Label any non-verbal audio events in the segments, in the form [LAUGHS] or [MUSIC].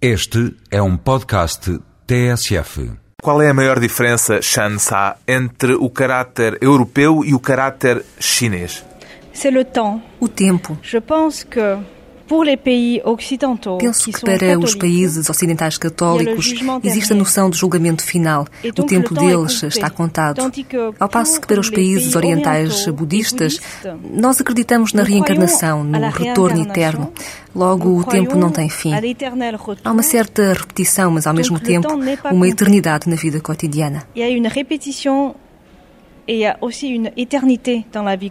Este é um podcast TSF. Qual é a maior diferença, Shansa, entre o caráter europeu e o caráter chinês? C'est le temps. O tempo. Je pense que Penso que para os países ocidentais católicos existe a noção do julgamento final. O tempo deles está contado. Ao passo que para os países orientais budistas, nós acreditamos na reencarnação, no retorno eterno. Logo, o tempo não tem fim. Há uma certa repetição, mas ao mesmo tempo uma eternidade na vida cotidiana. Il y a une répétition et il y a aussi une éternité dans la vie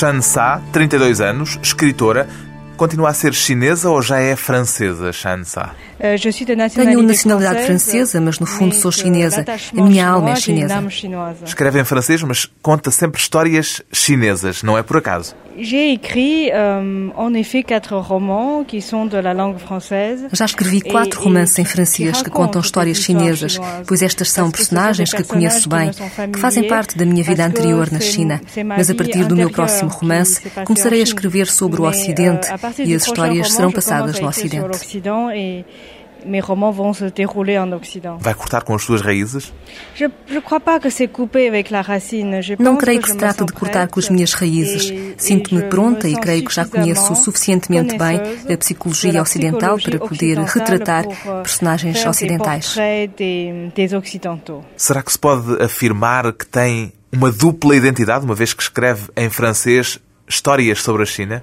quotidienne. Shansa, 32 anos, escritora, continua a ser chinesa ou já é francesa, Shansa? Nationalité Tenho nacionalidade francesa, mas no fundo sou chinesa. A minha alma é chinesa. Escreve em francês, mas conta sempre histórias chinesas, não é por acaso. J'ai écrit euh, en effet quatre romans qui sont de la langue française. Já escrevi quatro romances em francês que contam histórias chinesas, pois estas são personagens que conheço bem, que fazem parte da minha vida anterior na China. Mas a partir do meu próximo romance, começarei a escrever sobre o Ocidente euh, partir e as histórias serão passadas no Ocidente. Mes romans vont se dérouler en Occident. Vai cortar com as suas raízes? Je ne crois pas que c'est coupé avec la racine. Je Não creio que que se sens de cortar com as minhas raízes. Sinto-me pronta e creio que já conheço suficientemente bem a psicologia ocidental para poder retratar euh, personagens ocidentais. Será que se pode afirmar que tem uma dupla identidade, uma vez que escreve em francês histórias sobre a China?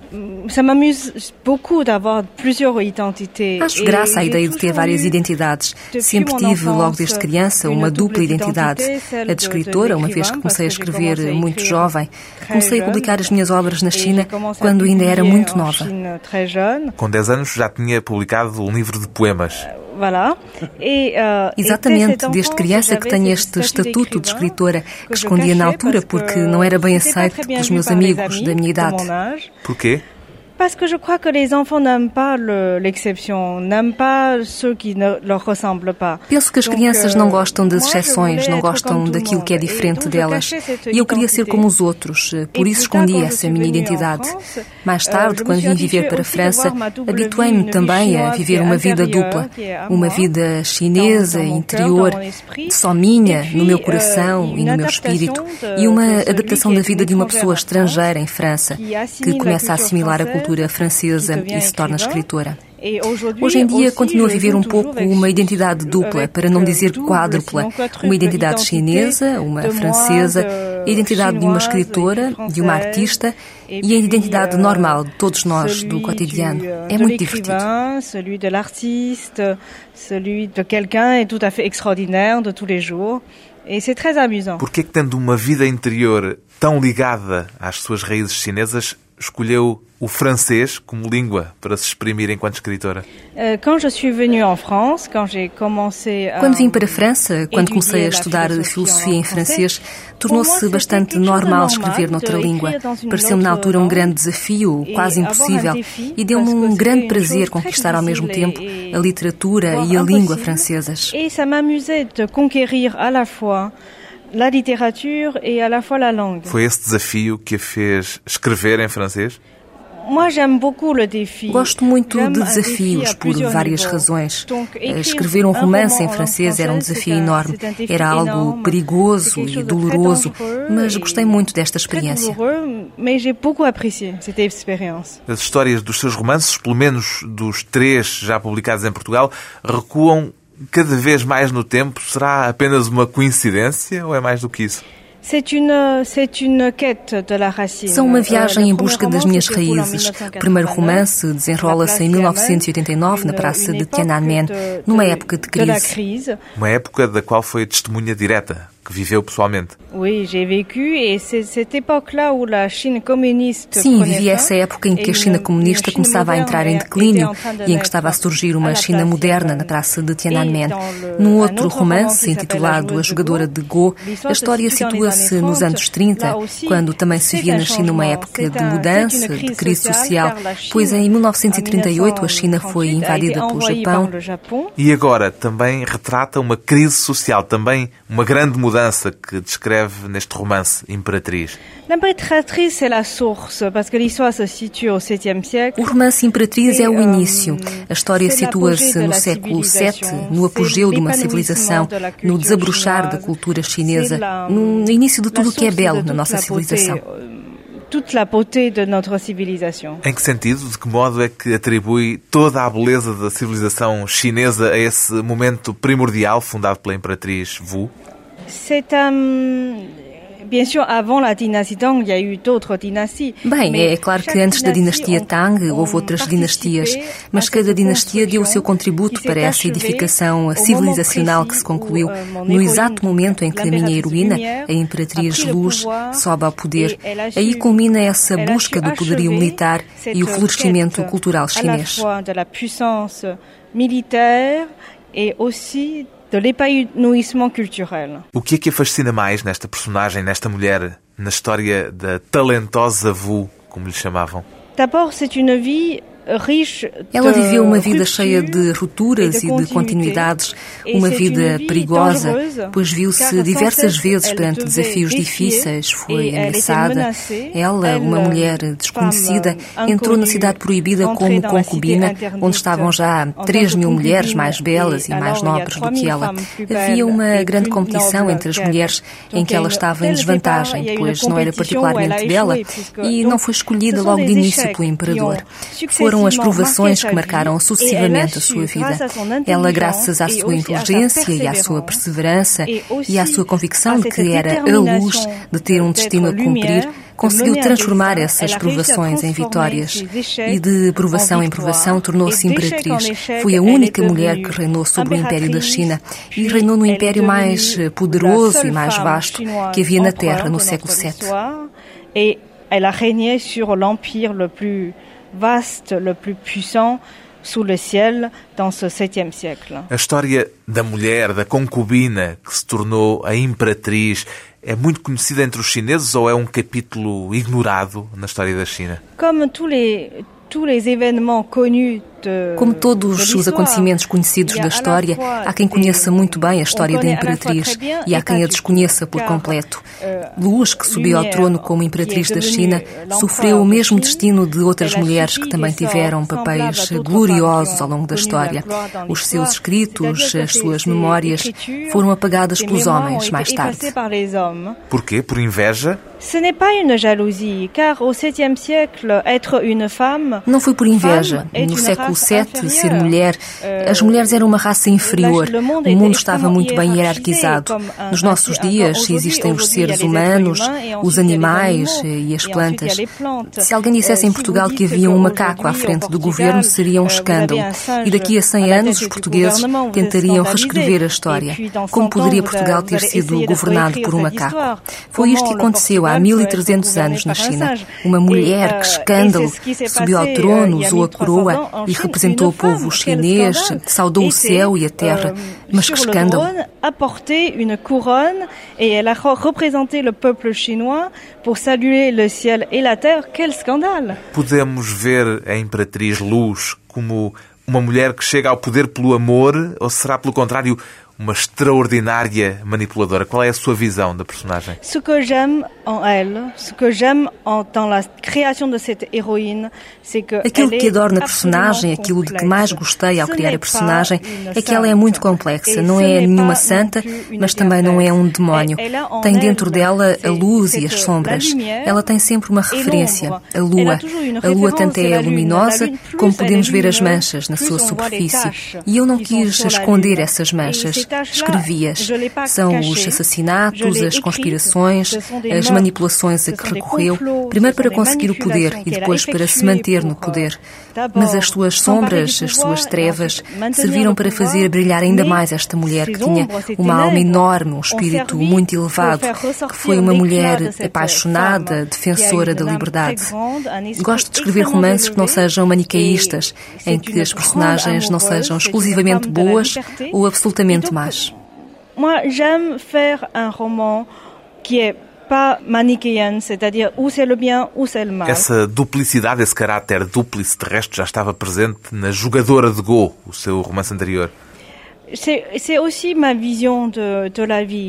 Acho graça a ideia de ter várias eu, identidades. Sempre tive, logo desde criança, uma dupla identidade. A de escritora, uma vez que comecei a escrever muito jovem. Comecei a publicar as minhas obras na China quando ainda era muito nova. Com 10 anos já tinha publicado um livro de poemas. Euh, Exatamente, dès desde criança que tenho este estatuto de escritora que escondia na altura porque que não era bem aceito pelos meus amigos da minha de idade. Porquê? Parce que je crois que les enfants n'aiment pas le- l'exception, n'aiment pas ceux qui ne leur ressemblent pas. Penso que as crianças euh, não gostam das exceções, não gostam daquilo que é diferente delas. E eu queria ser como os outros, eh, por isso je essa minha identidade. Mais euh, tarde, quando vim viver para a França, habituei-me também a viver uma vida dupla, uma vida chinesa, interior, só minha, no meu euh, coração e une no meu espírito, e uma adaptação da vida de uma pessoa estrangeira em França, que começa a assimilar a française, cultura francesa e se torna escritora. Hoje em dia aussi, continuo a viver um pouco uma identidade dupla, para não dizer quádrupla. Uma identidade chinesa, uma francesa, a identidade de uma escritora, e de uma artista e a identidade euh, normal de todos nós, do cotidiano. euh, É muito divertido. celui de l'artiste, celui de quelqu'un est tout à fait extraordinaire de tous les jours. Très amusant. Porquê que tendo uma vida interior tão ligada às suas raízes chinesas, escolheu o francês como língua para se exprimir enquanto escritora? A Quando vim para a França, quando comecei a estudar filosofia em francês, tornou-se bastante normal escrever noutra língua. Pareceu-me na altura um grande desafio, quase impossível, e deu-me um grande prazer conquistar ao mesmo tempo a literatura e a língua francesas. Et ça m'amusait de conquérir à la fois la littérature et à la fois la langue. Foi esse desafio que a fez escrever em francês? Moi, j'aime beaucoup le défi. Gosto muito de desafios por várias razões. Écrire Escrever um romance roman em francês era um desafio enorme. Era algo perigoso e doloroso, mas gostei muito desta experiência. As histórias dos seus romances, pelo menos dos três já publicados em Portugal, recuam cada vez mais no tempo. Será apenas uma coincidência ou é mais do que isso? C'est une, c'est une quête de la racine. São uma Euh, viagem em busca das minhas raízes. O 1989, primeiro romance desenrola-se em na Place 1989, na Praça de Tiananmen, numa época de crise. Uma época da qual foi testemunha direta, que viveu pessoalmente. Sim, vivi essa época em que a China comunista começava a entrar em declínio e em que estava a surgir uma China moderna na praça de Tiananmen. Num outro romance, intitulado A Jogadora de Go, a história situa-se nos anos 30, quando também se via na China uma época de mudança, de crise social, pois em 1938 a China foi invadida pelo Japão. E agora também retrata uma crise social, também uma grande mudança que descreve neste romance Imperatriz. O romance Imperatriz é o início. A história situa-se no século VII, no apogeu de uma civilização, no desabrochar da cultura chinesa, no início de tudo o que é belo na nossa civilização toute la beauté de notre civilisation. Em que sentido, de que modo é que atribui toda a beleza da civilização chinesa a esse momento primordial fundado pela imperatriz Wu? C'est um, Bien sûr, avant la dynastie Tang, il y a eu d'autres dynasties. Bem, é claro que antes da dinastia Tang houve outras dinastias, mas cada dinastia deu o seu contributo para essa edificação civilizacional que se concluiu no exato momento em que a minha heroína, a Imperatriz Luz, sobe ao poder. Aí culmina essa busca do poderio militar e o florescimento cultural chinês. militaire et aussi de l'épanouissement culturel. O que é que a fascina mais nesta personagem, nesta mulher, na história da talentosa Wu, como lhe chamavam? D'abord, c'est une vie ela viveu uma vida cheia de rupturas e de continuidades, uma vida perigosa, pois viu-se diversas vezes perante desafios difíceis, foi ameaçada. Ela, uma mulher desconhecida, entrou na cidade proibida como concubina, onde estavam já 3 mil mulheres mais belas e mais nobres do que ela. Havia uma grande competição entre as mulheres em que ela estava em desvantagem, pois não era particularmente bela e não foi escolhida logo de início pelo imperador. Foram foram as provações que marcaram sucessivamente a sua vida. Ela, graças à sua inteligência e à sua perseverança e à sua convicção de que era a luz de ter um destino a cumprir, conseguiu transformar essas provações em vitórias e de provação em provação tornou-se imperatriz. Foi a única mulher que reinou sobre o Império da China e reinou no império mais poderoso e mais vasto que havia na Terra no século VII. Elle a régné sur l'empire le plus vaste, le plus puissant sous le ciel dans ce septième siècle. A história da mulher, da concubina que se tornou a imperatriz, é muito conhecida entre os chineses ou é um capítulo ignorado na história da China? Comme tous les tous les événements connus como todos os acontecimentos conhecidos da história, há quem conheça muito bem a história da Imperatriz e há quem a desconheça por completo. Luz, que subiu ao trono como Imperatriz da China, sofreu o mesmo destino de outras mulheres que também tiveram papéis gloriosos ao longo da história. Os seus escritos, as suas memórias foram apagadas pelos homens mais tarde. Porquê? Por inveja? Não foi por inveja. No século século VII, ser mulher, as mulheres eram uma raça inferior. O mundo estava muito bem hierarquizado. Nos nossos dias existem os seres humanos, os animais e as plantas. Se alguém dissesse em Portugal que havia um macaco à frente do governo, seria um escândalo. E daqui a 100 anos, os portugueses tentariam reescrever a história. Como poderia Portugal ter sido governado por um macaco? Foi isto que aconteceu há 1300 anos na China. Uma mulher, que escândalo, subiu ao trono, usou a coroa e representou o povo chinês, saudou o céu e a terra. Mas que escândalo! a porté une couronne et elle a représenté le peuple chinois pour saluer le ciel et la terre. Quel scandale! Podemos ver a Imperatriz Luz como uma mulher que chega ao poder pelo amor ou será, pelo contrário, uma extraordinária manipuladora. Qual é a sua visão da personagem? Ce que j'aime en elle, ce que j'aime dans la création de cette héroïne, c'est que Aquilo que adoro na personagem, aquilo de que mais gostei ao criar a personagem, é que ela é muito complexa. Não é nenhuma santa, mas também não é um demónio. Tem dentro dela a luz e as sombras. Ela tem sempre uma referência, a lua. A lua tanto é luminosa como podemos ver as manchas na sua superfície. E eu não quis esconder essas manchas. Escrevias. São os assassinatos, as conspirações, as manipulações a que recorreu, primeiro para conseguir o poder e depois para se manter no poder. Mas as suas sombras, as suas trevas, serviram para fazer brilhar ainda mais esta mulher que tinha uma alma enorme, um espírito muito elevado, que foi uma mulher apaixonada, defensora da liberdade. Gosto de escrever romances que não sejam manicaístas, em que as personagens não sejam exclusivamente boas ou absolutamente más. Moi, j'aime faire un roman qui est pas manichéenne, c'est-à-dire ou c'est le bien ou c'est le mal. Essa duplicidade, esse caráter dúplice terrestre já estava presente na Jogadora de Go, o seu romance anterior.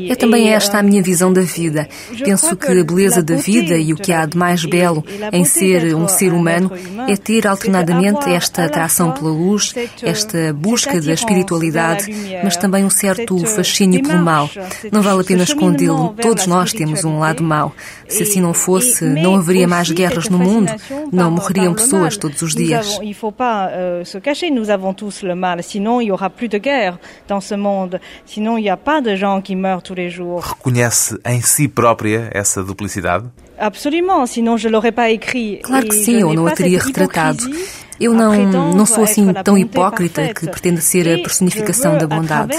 É também esta a minha visão da vida. Penso que a beleza da vida e o que há de mais belo em ser um ser humano é ter alternadamente esta atração pela luz, esta busca da espiritualidade, mas também um certo fascínio pelo mal. Não vale a pena escondê-lo. Todos nós temos um lado mau. Se assim não fosse, não haveria mais guerras no mundo, não morreriam pessoas todos os dias. Nous avons tous le mal, sinon il y aura plus de guerre dans ce monde. Sinon, il n'y a pas de gens qui meurent tous les jours. Reconhece em si própria essa duplicidade? Absolument, sinon je l'aurais pas écrit. Claro que sim, eu não a teria retratado. Eu não, não sou assim tão hipócrita que pretendo ser a personificação da bondade.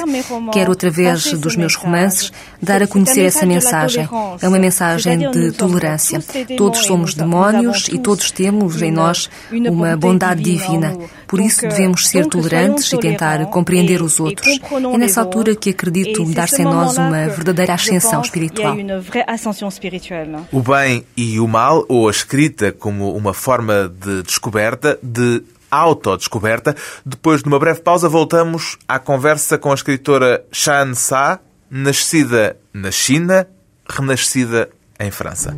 Quero, através dos meus romances, dar a conhecer essa mensagem. É uma mensagem de tolerância. Todos somos demónios e todos temos em nós uma bondade divina. Por isso devemos ser tolerantes e tentar compreender os outros. É nessa altura que acredito dar-se em nós uma verdadeira ascensão espiritual. O bem e o mal, ou a escrita como uma forma de descoberta, de autodescoberta. Depois de uma breve pausa, voltamos à conversa com a escritora Shan Sa, nascida na China, renascida em França.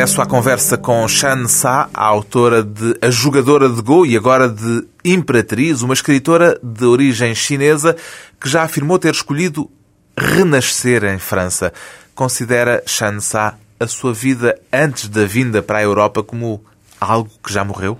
Regresso à conversa com Shan Sa, a autora de A Jogadora de Go e agora de Imperatriz, uma escritora de origem chinesa que já afirmou ter escolhido renascer em França. Considera Shan Sa a sua vida antes da vinda para a Europa como algo que já morreu?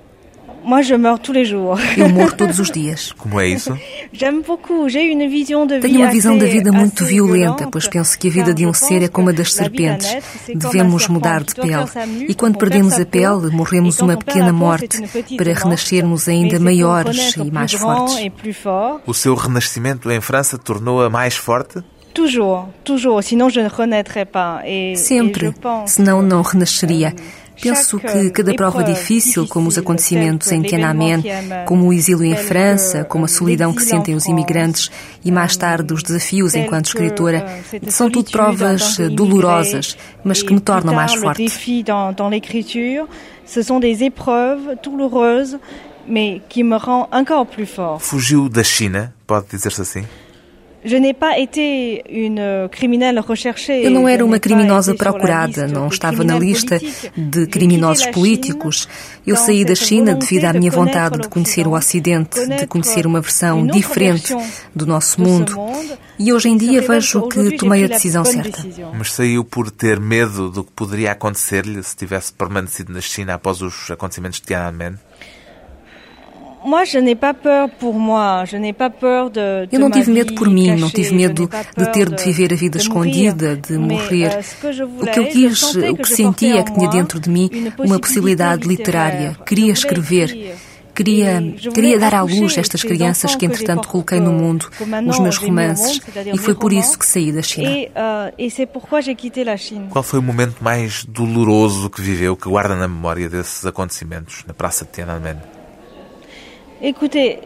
Moi, je meurs tous les jours. Eu morro todos os [LAUGHS] dias. Como é isso? J'aime beaucoup. J'ai une vision de Tenho uma visão da vida muito violenta, pois penso que a vida de um ser é como a das serpentes. Devemos mudar de pele. E quando perdemos a pele, morremos uma pequena morte para renascermos ainda maiores e mais fortes. O seu renascimento em França tornou-a mais forte? Toujours, toujours, sinon je ne renaîtrais pas. Et, Sempre, senão não renasceria. Penso que cada prova difícil, como os acontecimentos em Tiananmen, como o exílio em França, como a solidão que sentem os imigrantes e mais tarde os desafios enquanto escritora, são tudo provas dolorosas, mas que me tornam mais forte. Ce sont des épreuves douloureuses, mais qui me rendent encore plus fort. Fugiu da China, pode dizer-se assim? Eu não era uma criminosa procurada, não estava na lista de criminosos políticos. Eu saí da China devido à minha vontade de conhecer o Ocidente, de conhecer uma versão diferente do nosso mundo. E hoje em dia vejo que tomei a decisão certa. Mas saiu por ter medo do que poderia acontecer-lhe se tivesse permanecido na China após os acontecimentos de Tiananmen? Eu não tive medo por mim, não tive medo de ter de viver a vida escondida, de morrer. O que eu quis, o que senti é que tinha dentro de mim uma possibilidade literária. Queria escrever. Queria, queria dar à luz estas crianças que, entretanto, coloquei no mundo, os meus romances, e foi por isso que saí da China. Qual foi o momento mais doloroso que viveu, que guarda na memória desses acontecimentos na Praça de Tiananmen? Écoutez,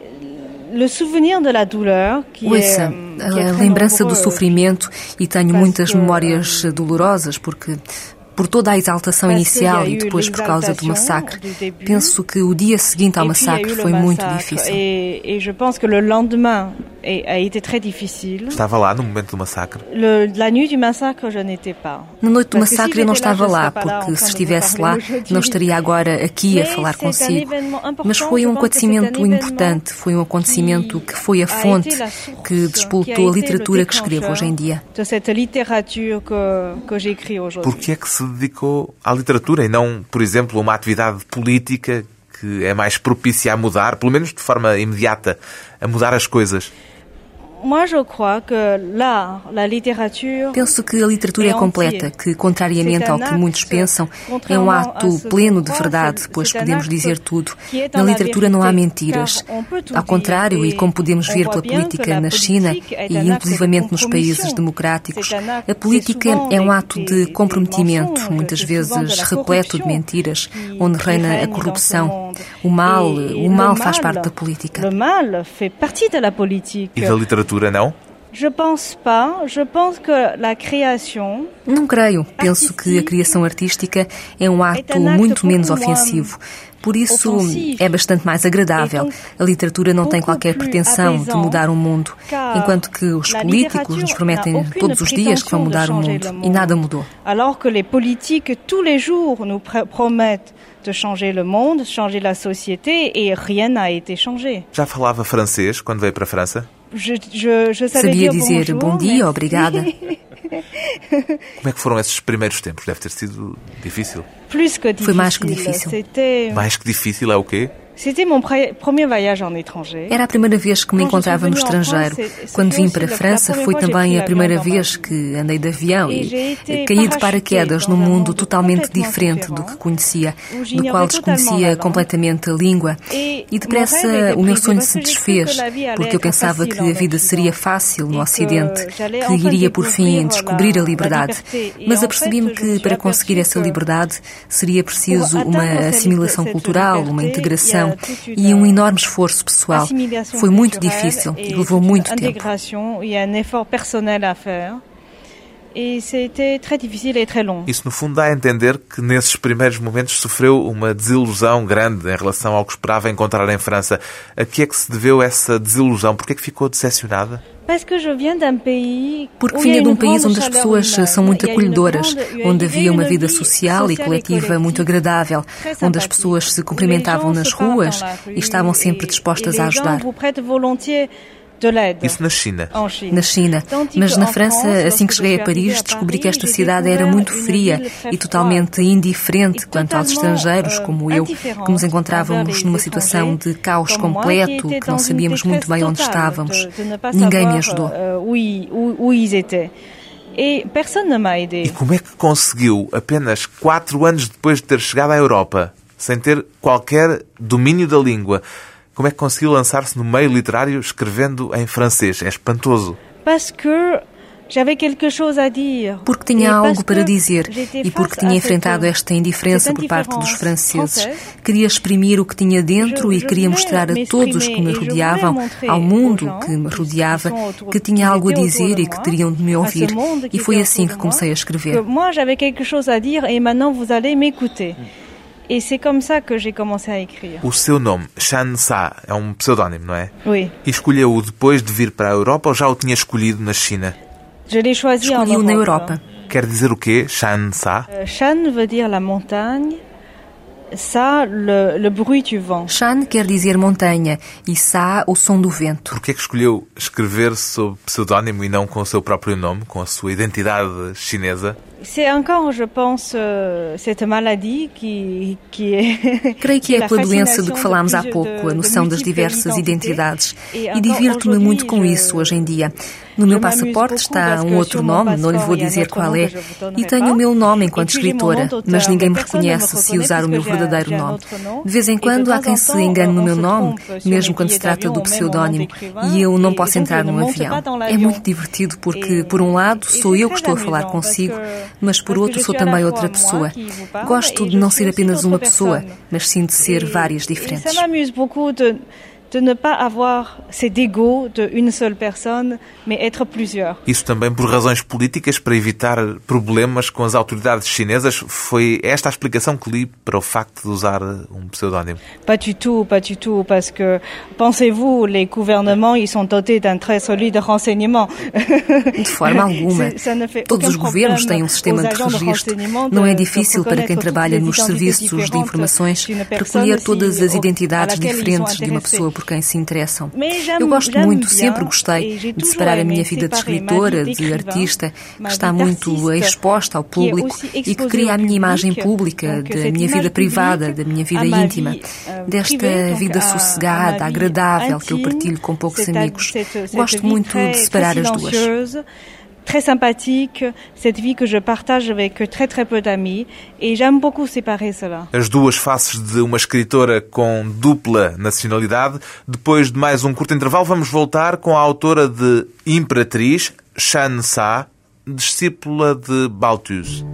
le souvenir de la douleur, qui Ouça, a lembrança do sofrimento, e tenho muitas memórias dolorosas, porque por toda a exaltação inicial e depois por causa do massacre. Penso que o dia seguinte ao massacre foi muito difícil. E eu penso que o lendemain a été très difficile. Estava lá no momento do massacre? Le, la nuit du massacre, je n'étais pas. Na noite do massacre eu não estava lá, porque se estivesse lá, não estaria agora aqui a falar consigo. Mas foi um acontecimento importante, foi um acontecimento que foi a fonte que despoltou a literatura que escrevo hoje em dia. Por que é que se dedicou à literatura e não, por exemplo, a uma atividade política que é mais propícia a mudar, pelo menos de forma imediata, a mudar as coisas? Penso que a literatura é completa, que, contrariamente ao que muitos pensam, é um ato pleno de verdade, pois podemos dizer tudo. Na literatura não há mentiras. Ao contrário, e como podemos ver pela política na China e inclusivamente nos países democráticos, a política é um ato de comprometimento, muitas vezes repleto de mentiras, onde reina a corrupção. O mal, o mal faz parte da política. E da literatura literatura, não? Je pense pas. Je pense que la création. Não creio. Penso que a criação artística é um ato muito menos ofensivo. Por isso, é bastante mais agradável. A literatura não tem qualquer pretensão de mudar o mundo, enquanto que os políticos nos prometem todos os dias que vão mudar o mundo e nada mudou. Alors que les politiques tous les jours nous promettent de changer le monde, changer la société et rien n'a été changé. Já falava francês quando veio para a França? Je, je, je Sabia dizer bom dia, obrigada. [LAUGHS] Como é que foram esses primeiros tempos? Deve ter sido difícil. Foi mais que difícil. Mais que difícil é o quê? Era a primeira vez que me encontrava no estrangeiro. Quando vim para a França, foi também a primeira vez que andei de avião e caí de paraquedas num mundo totalmente diferente do que conhecia, do qual desconhecia completamente a língua. E depressa o meu sonho se desfez, porque eu pensava que a vida seria fácil no Ocidente, que iria por fim descobrir a liberdade. Mas apercebi-me que para conseguir essa liberdade seria preciso uma assimilação cultural, uma integração e um enorme esforço pessoal. Foi muito difícil e levou muito tempo. Isso, no fundo, dá a entender que nesses primeiros momentos sofreu uma desilusão grande em relação ao que esperava encontrar em França. A que é que se deveu essa desilusão? Por que é que ficou decepcionada? Porque vinha de um país onde as pessoas são muito acolhedoras, onde havia uma vida social e coletiva muito agradável, onde as pessoas se cumprimentavam nas ruas e estavam sempre dispostas a ajudar. Isso na China. Na China. Mas na França, assim que cheguei a Paris, descobri que esta cidade era muito fria e totalmente indiferente quanto aos estrangeiros, como eu, que nos encontrávamos numa situação de caos completo, que não sabíamos muito bem onde estávamos. Ninguém me ajudou. E como é que conseguiu, apenas quatro anos depois de ter chegado à Europa, sem ter qualquer domínio da língua, como é que conseguiu lançar-se no meio literário escrevendo em francês? É espantoso. Porque tinha algo para dizer e porque tinha enfrentado esta indiferença por parte dos franceses. Queria exprimir o que tinha dentro e queria mostrar a todos que me rodeavam, ao mundo que me rodeava, que tinha algo a dizer e que teriam de me ouvir. E foi assim que comecei a escrever. Moi, j'avais quelque chose à dire et maintenant vous allez m'écouter. Et c'est comme ça que j'ai commencé à écrire. O seu nome, Shan Sa, é um pseudónimo, não é? Oui. E escolheu-o depois de vir para a Europa ou já o tinha escolhido na China? Je l'ai choisi Escolhi-o na Europa. Quer dizer o quê, Shan Sa? Uh, Shan veut dire la montagne. Sa, le, le bruit du vent. Shan quer dizer montanha e Sa, o som do vento. Por que é que escolheu escrever sob pseudónimo e não com o seu próprio nome, com a sua identidade chinesa? C'est encore, je pense, euh, cette maladie qui, qui est. [LAUGHS] Creio que é com a doença de que falámos há pouco, a noção das diversas identidades. E divirto-me muito com isso hoje em dia. No meu passaporte está um outro nome, não lhe vou dizer qual é, e tenho o meu nome enquanto escritora, mas ninguém me reconhece se usar o meu verdadeiro nome. De vez em quando há quem se engane no meu nome, mesmo quando se trata do pseudónimo, e eu não posso entrar num avião. É muito divertido porque, por um lado, sou eu que estou a falar consigo, mas por outro sou também outra pessoa. Gosto de não ser apenas uma pessoa, mas sim de ser várias diferentes. De ne pas avoir cet ego de une seule personne, mais être plusieurs. Isso também por razões políticas, para evitar problemas com as autoridades chinesas. Foi esta a explicação que li para o facto de usar um pseudónimo? Pas du tout, pas du tout, parce que pensez-vous, les gouvernements, ils sont dotés d'un très solide renseignement. De forma [LAUGHS] alguma. Todos os governos têm um sistema de registro. Não é difícil para quem trabalha nos serviços de informações recolher todas as identidades diferentes de uma pessoa por quem se interessam. Eu gosto muito, sempre gostei, de separar a minha vida de escritora, de artista, que está muito exposta ao público e que cria a minha imagem pública, da minha vida privada, da minha vida íntima, desta vida sossegada, agradável que eu partilho com poucos amigos. Gosto muito de separar as duas. Très sympathique, cette vie que je partage avec très très peu d'amis et j'aime beaucoup séparer cela. As duas faces de uma escritora com dupla nacionalidade. Depois de mais um curto intervalo, vamos voltar com a autora de Imperatriz, Shan Sa, discípula de Balthus.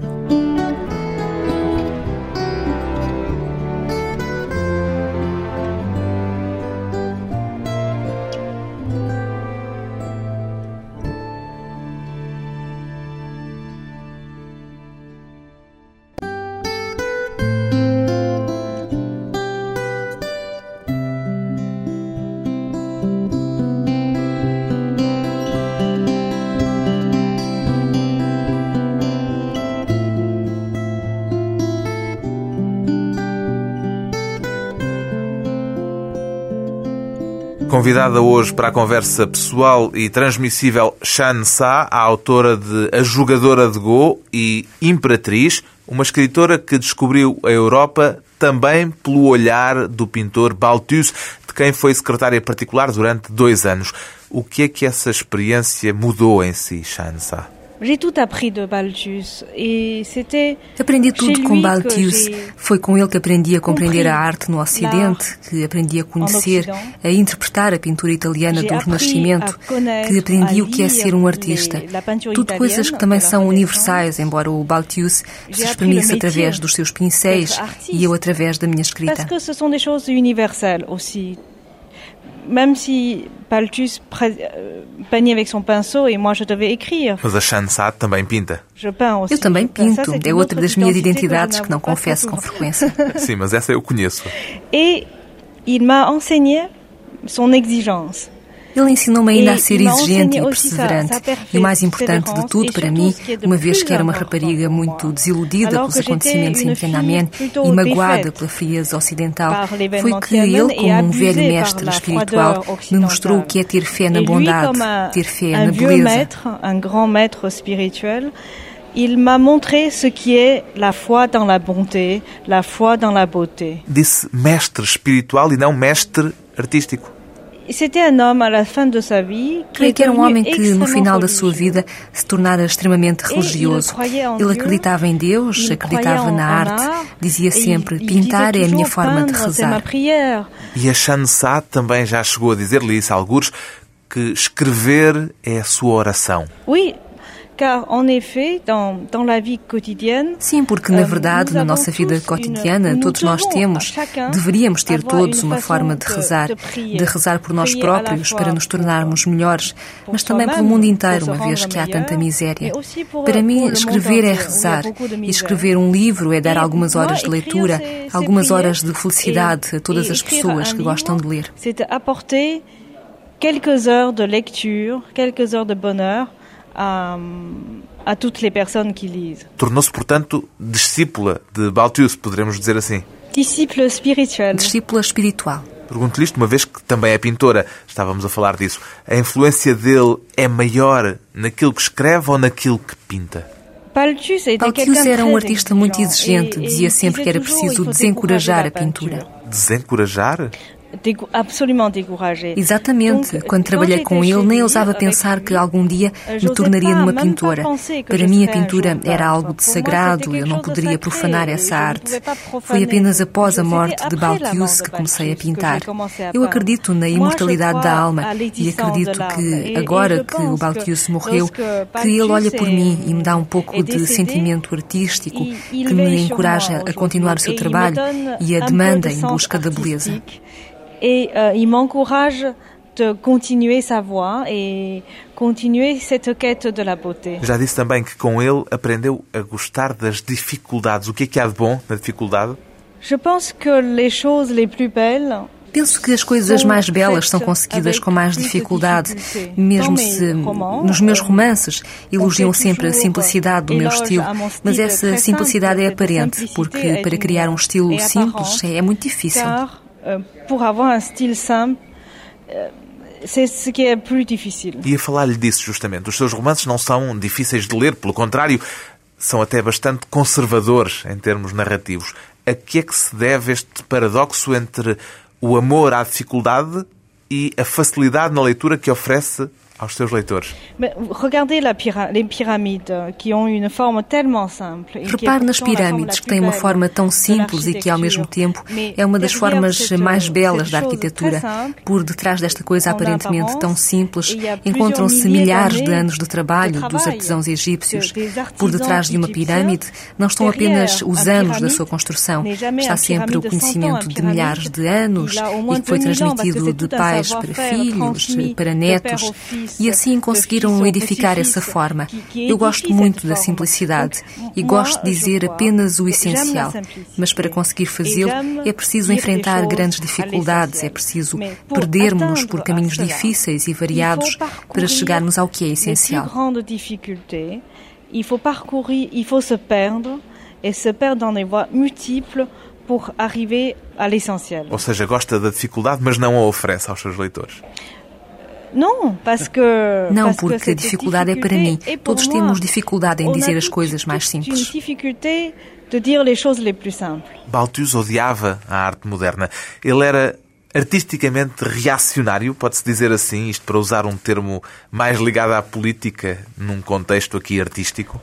Convidada hoje para a conversa pessoal e transmissível Shan Sa, a autora de A Jogadora de Go e Imperatriz, uma escritora que descobriu a Europa também pelo olhar do pintor Balthus, de quem foi secretária particular durante dois anos. O que é que essa experiência mudou em si, Shan Sa? Aprendi tudo com Balthus. Foi com ele que aprendi a compreender a arte no Ocidente, que aprendi a conhecer, a interpretar a pintura italiana do Renascimento, que aprendi o que é ser um artista. Tudo coisas que também são universais, embora o Balthus se exprimisse através dos seus pincéis e eu através da minha escrita. Parce que ce sont des choses universelles aussi. Même si Paltus euh, peignait avec son pinceau et moi je devais écrire. Mas a Shansat também pinta. Je peins aussi. Eu também pinto. É outra das minhas identidades que não confesso com frequência. [LAUGHS] [LAUGHS] Sim, mas essa eu conheço. Et il m'a enseigné son exigence. Ele ensinou-me ainda a ser exigente e perseverante. E o mais importante de tudo para mim, uma vez que era uma rapariga muito desiludida pelos acontecimentos em Tiananmen e magoada pela frieza ocidental, foi que ele, como um velho mestre espiritual, me mostrou o que é ter fé na bondade, ter fé na beleza. Un grand maître spirituel, il m'a montré ce qui est la foi dans la bonté, la foi dans la beauté. Disse mestre espiritual e não mestre artístico. Que era um homem que, no final da sua vida, se tornara extremamente religioso. Ele acreditava em Deus, acreditava na arte, dizia sempre: pintar é a minha forma de rezar. E a Shansat também já chegou a dizer-lhe isso, alguns, que escrever é a sua oração. Oui, Sim, porque na euh, verdade, na nossa vida cotidiana, todos nós temos, deveríamos ter todos uma forma de rezar, de rezar por nós próprios para nos tornarmos melhores, mas também pelo mundo inteiro, uma vez que há tanta miséria. Para mim, escrever é rezar, e escrever um livro é dar algumas horas de leitura, algumas horas de felicidade a todas as pessoas que gostam de ler. quelques heures de lecture, quelques heures de bonheur a, a toutes les personnes qui lisent. Tornou-se, portanto, discípula de Balthus, poderemos dizer assim. Discípula espiritual. Discípula espiritual. Pergunto-lhe isto uma vez que também é pintora. Estávamos a falar disso. A influência dele é maior naquilo que escreve ou naquilo que pinta? Balthus era um artista muito exigente. Dizia sempre que era preciso desencorajar a pintura. Desencorajar? Exatamente. Quando trabalhei com ele, nem ousava pensar que algum dia me tornaria numa pintora. Para mim, a pintura era algo de sagrado, eu não poderia profanar essa arte. Foi apenas após a morte de Balthus que comecei a pintar. Eu acredito na imortalidade da alma e acredito que, agora que o Balthus morreu, que ele olha por mim e me dá um pouco de sentimento artístico que me encoraja a continuar o seu trabalho e a demanda em busca da beleza. Et euh, il m'encourage de continuer sa voie et continuer cette quête de la beauté. Já disse também que com ele aprendeu a gostar das dificuldades. O que é que há de bom na dificuldade? Je pense que les choses les plus belles Penso que as coisas mais belas são conseguidas com mais dificuldade, mesmo se nos meus romances elogiam sempre a simplicidade do meu estilo, mas essa simplicidade é aparente, porque para criar um estilo simples é muito difícil. Euh, pour avoir un style simple, c'est ce qui est plus difficile. E a falar-lhe disso justamente. Os seus romances não são difíceis de ler, pelo contrário, são até bastante conservadores em termos narrativos. A que é que se deve este paradoxo entre o amor à dificuldade e a facilidade na leitura que oferece aos seus leitores. Repare nas pirâmides, que têm uma forma tão simples e que, ao mesmo tempo, é uma das formas mais belas da arquitetura. Por detrás desta coisa aparentemente tão simples, encontram-se milhares de anos de trabalho dos artesãos egípcios. Por detrás de uma pirâmide, não estão apenas os anos da sua construção, está sempre o conhecimento de milhares de anos e que foi transmitido de pais para filhos, para netos e assim conseguiram edificar essa forma. Eu gosto muito da simplicidade e gosto de dizer apenas o essencial. Mas para conseguir fazê-lo é preciso enfrentar grandes dificuldades, é preciso perdermos por caminhos difíceis e variados para chegarmos ao que é essencial. Il faut parcourir, il faut se perdre et se perdre dans des voies multiples pour arriver à l'essentiel. Ou seja, gosta da dificuldade, mas não a oferece aos seus leitores. Não, não, porque a dificuldade é para mim. Todos temos dificuldade em dizer as coisas mais simples. Balthus odiava a arte moderna. Ele era artisticamente reacionário, pode-se dizer assim, isto para usar um termo mais ligado à política num contexto aqui artístico?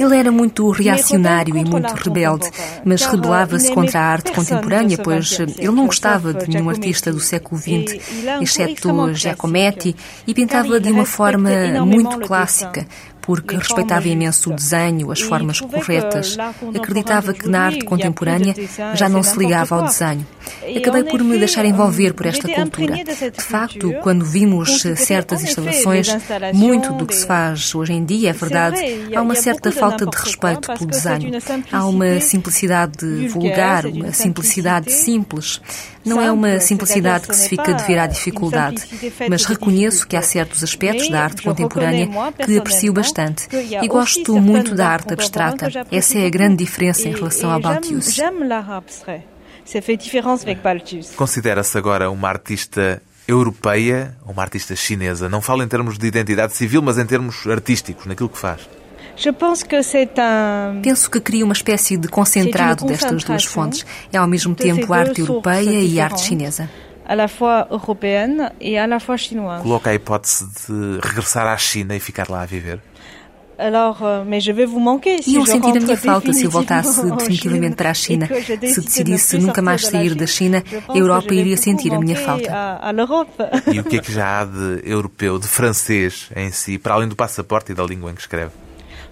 Ele era muito reacionário e muito rebelde, mas rebelava-se contra a arte contemporânea, pois ele não gostava de nenhum artista do século XX, exceto Giacometti, e pintava de uma forma muito clássica, porque respeitava imenso o desenho, as formas corretas. Acreditava que na arte contemporânea já não se ligava ao desenho. Acabei por me deixar envolver por esta cultura. De facto, quando vimos certas instalações, muito do que se faz hoje em dia, é verdade, há uma certa falta de respeito pelo desenho. Há uma simplicidade vulgar, uma simplicidade simples. Não é uma simplicidade que se fica de vir à dificuldade, mas reconheço que há certos aspectos da arte contemporânea que aprecio bastante e gosto muito da arte abstrata. Essa é a grande diferença em relação a Balthus. Considera-se agora uma artista europeia ou uma artista chinesa? Não falo em termos de identidade civil, mas em termos artísticos, naquilo que faz. Penso que cria uma espécie de concentrado destas duas fontes. É ao mesmo tempo arte europeia e arte chinesa. Coloca a hipótese de regressar à China e ficar lá a viver. Alors, euh, mais je vais vous manquer si Iam sentir a minha falta se eu voltasse [LAUGHS] definitivamente para a China. Se decidisse nunca mais sair da China, a Europa iria sentir a minha falta. E o que é que já há de europeu, de francês em si, para além do passaporte e da língua em que escreve?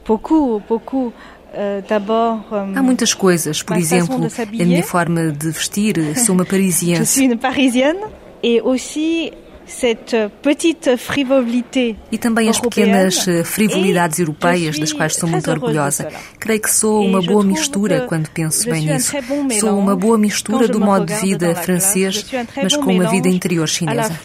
Beaucoup, beaucoup. Euh, euh, Há muitas coisas, por exemplo, a minha forma de vestir, sou uma [LAUGHS] parisiense. Je suis une parisienne et aussi e também as pequenas eh, frivolidades europeias das quais sou muito orgulhosa. Creio que sou uma boa mistura quando penso bem nisso. Sou uma boa mistura do modo de vida francês, mas com uma vida interior chinesa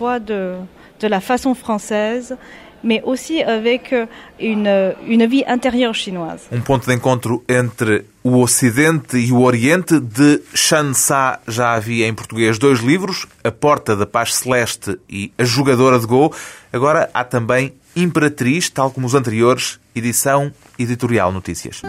mais aussi avec une, une vie intérieure chinoise. Um ponto de encontro entre o Ocidente e o Oriente. De Shan Sa já havia em português dois livros, A Porta da Paz Celeste e A Jogadora de Go. Agora há também Imperatriz, tal como os anteriores, edição Editorial Notícias.